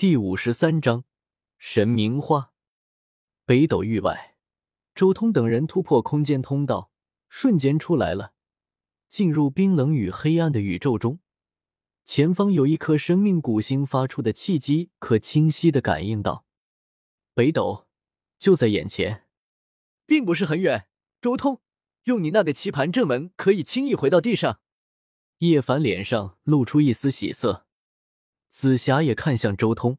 第五十三章神明花。北斗域外，周通等人突破空间通道，瞬间出来了，进入冰冷与黑暗的宇宙中。前方有一颗生命古星发出的契机，可清晰的感应到，北斗就在眼前，并不是很远。周通，用你那个棋盘阵门，可以轻易回到地上。叶凡脸上露出一丝喜色。紫霞也看向周通，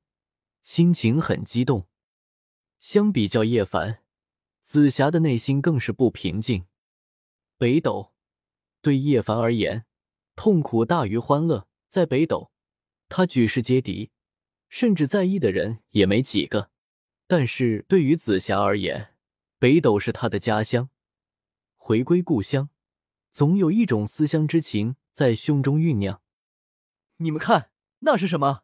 心情很激动。相比较叶凡，紫霞的内心更是不平静。北斗对叶凡而言，痛苦大于欢乐。在北斗，他举世皆敌，甚至在意的人也没几个。但是对于紫霞而言，北斗是他的家乡，回归故乡，总有一种思乡之情在胸中酝酿。你们看。那是什么？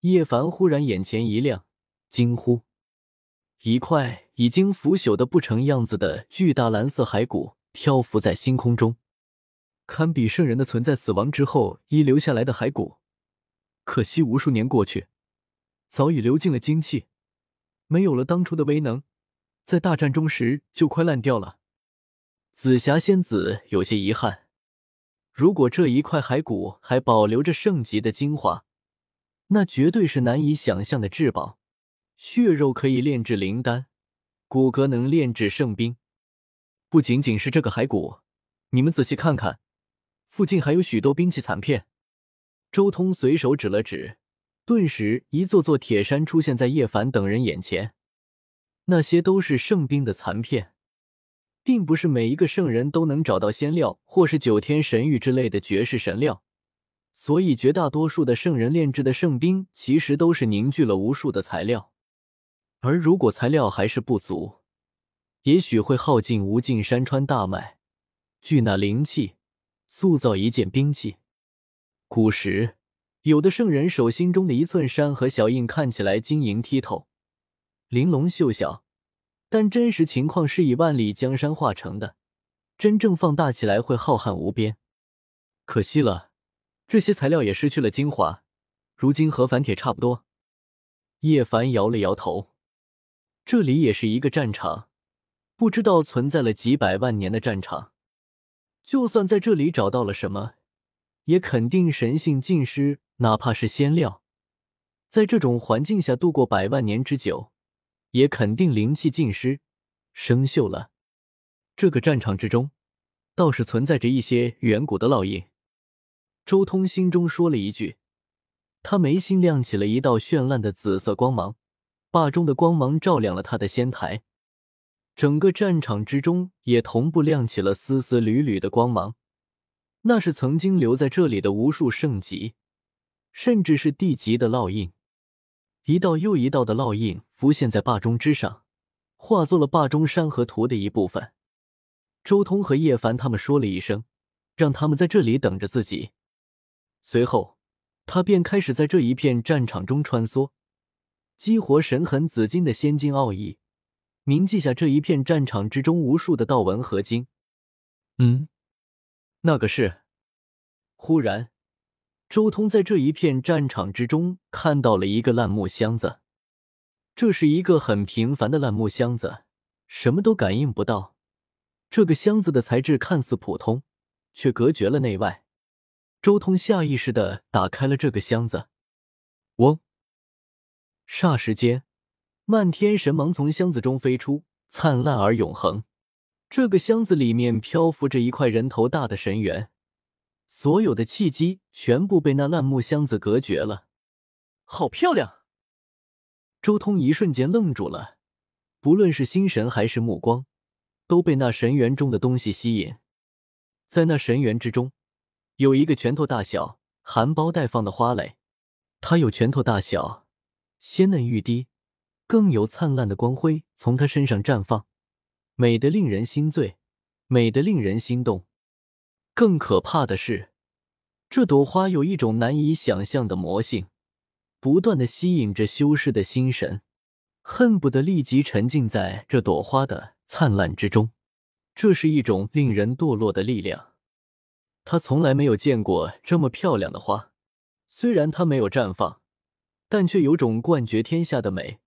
叶凡忽然眼前一亮，惊呼：“一块已经腐朽的不成样子的巨大蓝色骸骨漂浮在星空中，堪比圣人的存在死亡之后遗留下来的骸骨。可惜无数年过去，早已流尽了精气，没有了当初的威能，在大战中时就快烂掉了。”紫霞仙子有些遗憾。如果这一块骸骨还保留着圣级的精华，那绝对是难以想象的至宝。血肉可以炼制灵丹，骨骼能炼制圣兵。不仅仅是这个骸骨，你们仔细看看，附近还有许多兵器残片。周通随手指了指，顿时一座座铁山出现在叶凡等人眼前，那些都是圣兵的残片。并不是每一个圣人都能找到仙料，或是九天神玉之类的绝世神料，所以绝大多数的圣人炼制的圣兵，其实都是凝聚了无数的材料。而如果材料还是不足，也许会耗尽无尽山川大脉，聚那灵气，塑造一件兵器。古时，有的圣人手心中的一寸山河小印，看起来晶莹剔透，玲珑秀小。但真实情况是以万里江山化成的，真正放大起来会浩瀚无边。可惜了，这些材料也失去了精华，如今和凡铁差不多。叶凡摇了摇头，这里也是一个战场，不知道存在了几百万年的战场，就算在这里找到了什么，也肯定神性尽失，哪怕是仙料，在这种环境下度过百万年之久。也肯定灵气尽失，生锈了。这个战场之中，倒是存在着一些远古的烙印。周通心中说了一句，他眉心亮起了一道绚烂的紫色光芒，霸中的光芒照亮了他的仙台。整个战场之中也同步亮起了丝丝缕缕的光芒，那是曾经留在这里的无数圣级，甚至是地级的烙印。一道又一道的烙印浮现在霸中之上，化作了霸中山河图的一部分。周通和叶凡他们说了一声，让他们在这里等着自己。随后，他便开始在这一片战场中穿梭，激活神痕紫金的仙金奥义，铭记下这一片战场之中无数的道纹合金。嗯，那个是。忽然。周通在这一片战场之中看到了一个烂木箱子，这是一个很平凡的烂木箱子，什么都感应不到。这个箱子的材质看似普通，却隔绝了内外。周通下意识的打开了这个箱子，嗡！霎时间，漫天神芒从箱子中飞出，灿烂而永恒。这个箱子里面漂浮着一块人头大的神元。所有的契机全部被那烂木箱子隔绝了，好漂亮！周通一瞬间愣住了，不论是心神还是目光，都被那神元中的东西吸引。在那神元之中，有一个拳头大小、含苞待放的花蕾，它有拳头大小，鲜嫩欲滴，更有灿烂的光辉从它身上绽放，美得令人心醉，美得令人心动。更可怕的是，这朵花有一种难以想象的魔性，不断的吸引着修士的心神，恨不得立即沉浸在这朵花的灿烂之中。这是一种令人堕落的力量。他从来没有见过这么漂亮的花，虽然它没有绽放，但却有种冠绝天下的美。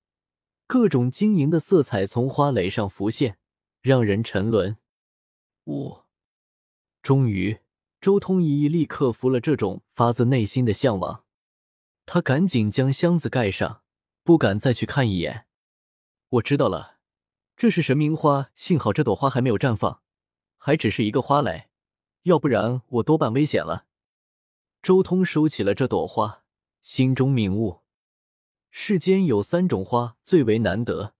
各种晶莹的色彩从花蕾上浮现，让人沉沦。我终于，周通一一力克服了这种发自内心的向往。他赶紧将箱子盖上，不敢再去看一眼。我知道了，这是神明花。幸好这朵花还没有绽放，还只是一个花蕾，要不然我多半危险了。周通收起了这朵花，心中明悟：世间有三种花最为难得，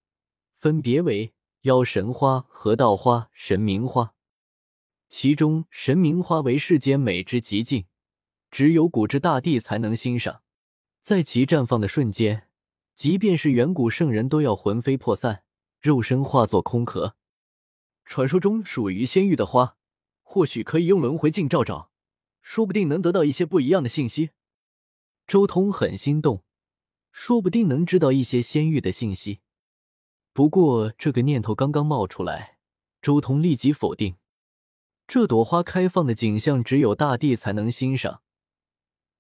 分别为妖神花、河道花、神明花。其中神明花为世间美之极境，只有古之大帝才能欣赏。在其绽放的瞬间，即便是远古圣人都要魂飞魄散，肉身化作空壳。传说中属于仙域的花，或许可以用轮回镜照照，说不定能得到一些不一样的信息。周通很心动，说不定能知道一些仙域的信息。不过这个念头刚刚冒出来，周通立即否定：这朵花开放的景象，只有大地才能欣赏。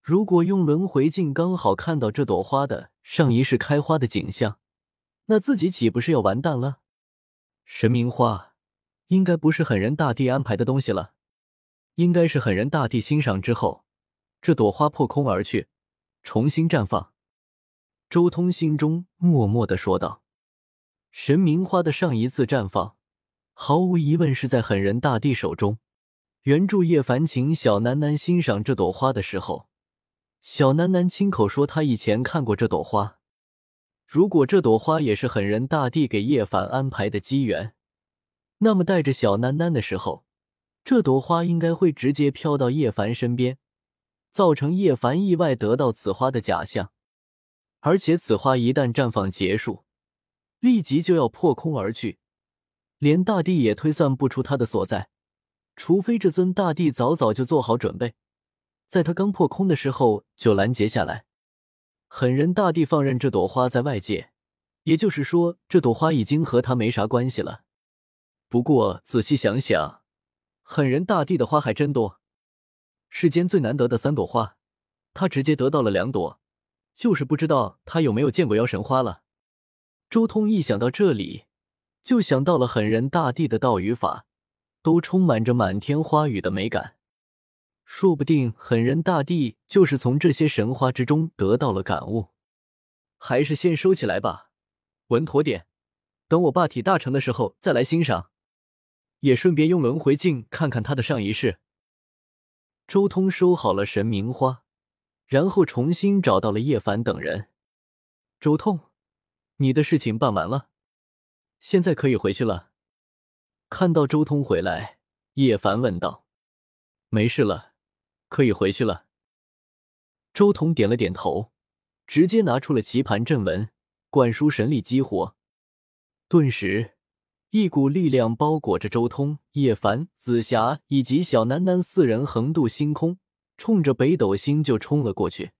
如果用轮回镜刚好看到这朵花的上一世开花的景象，那自己岂不是要完蛋了？神明花应该不是狠人大帝安排的东西了，应该是狠人大帝欣赏之后，这朵花破空而去，重新绽放。周通心中默默的说道：“神明花的上一次绽放，毫无疑问是在狠人大帝手中。原著叶凡请小楠楠欣赏这朵花的时候。”小楠楠亲口说，他以前看过这朵花。如果这朵花也是狠人大帝给叶凡安排的机缘，那么带着小楠楠的时候，这朵花应该会直接飘到叶凡身边，造成叶凡意外得到此花的假象。而且此花一旦绽放结束，立即就要破空而去，连大帝也推算不出它的所在，除非这尊大帝早早就做好准备。在他刚破空的时候就拦截下来，狠人大帝放任这朵花在外界，也就是说，这朵花已经和他没啥关系了。不过仔细想想，狠人大帝的花还真多，世间最难得的三朵花，他直接得到了两朵，就是不知道他有没有见过妖神花了。周通一想到这里，就想到了狠人大帝的道与法，都充满着满天花雨的美感。说不定狠人大帝就是从这些神话之中得到了感悟，还是先收起来吧，稳妥点，等我霸体大成的时候再来欣赏，也顺便用轮回镜看看他的上一世。周通收好了神明花，然后重新找到了叶凡等人。周通，你的事情办完了，现在可以回去了。看到周通回来，叶凡问道：“没事了。”可以回去了。周彤点了点头，直接拿出了棋盘阵纹，灌输神力激活。顿时，一股力量包裹着周通、叶凡、紫霞以及小楠楠四人，横渡星空，冲着北斗星就冲了过去。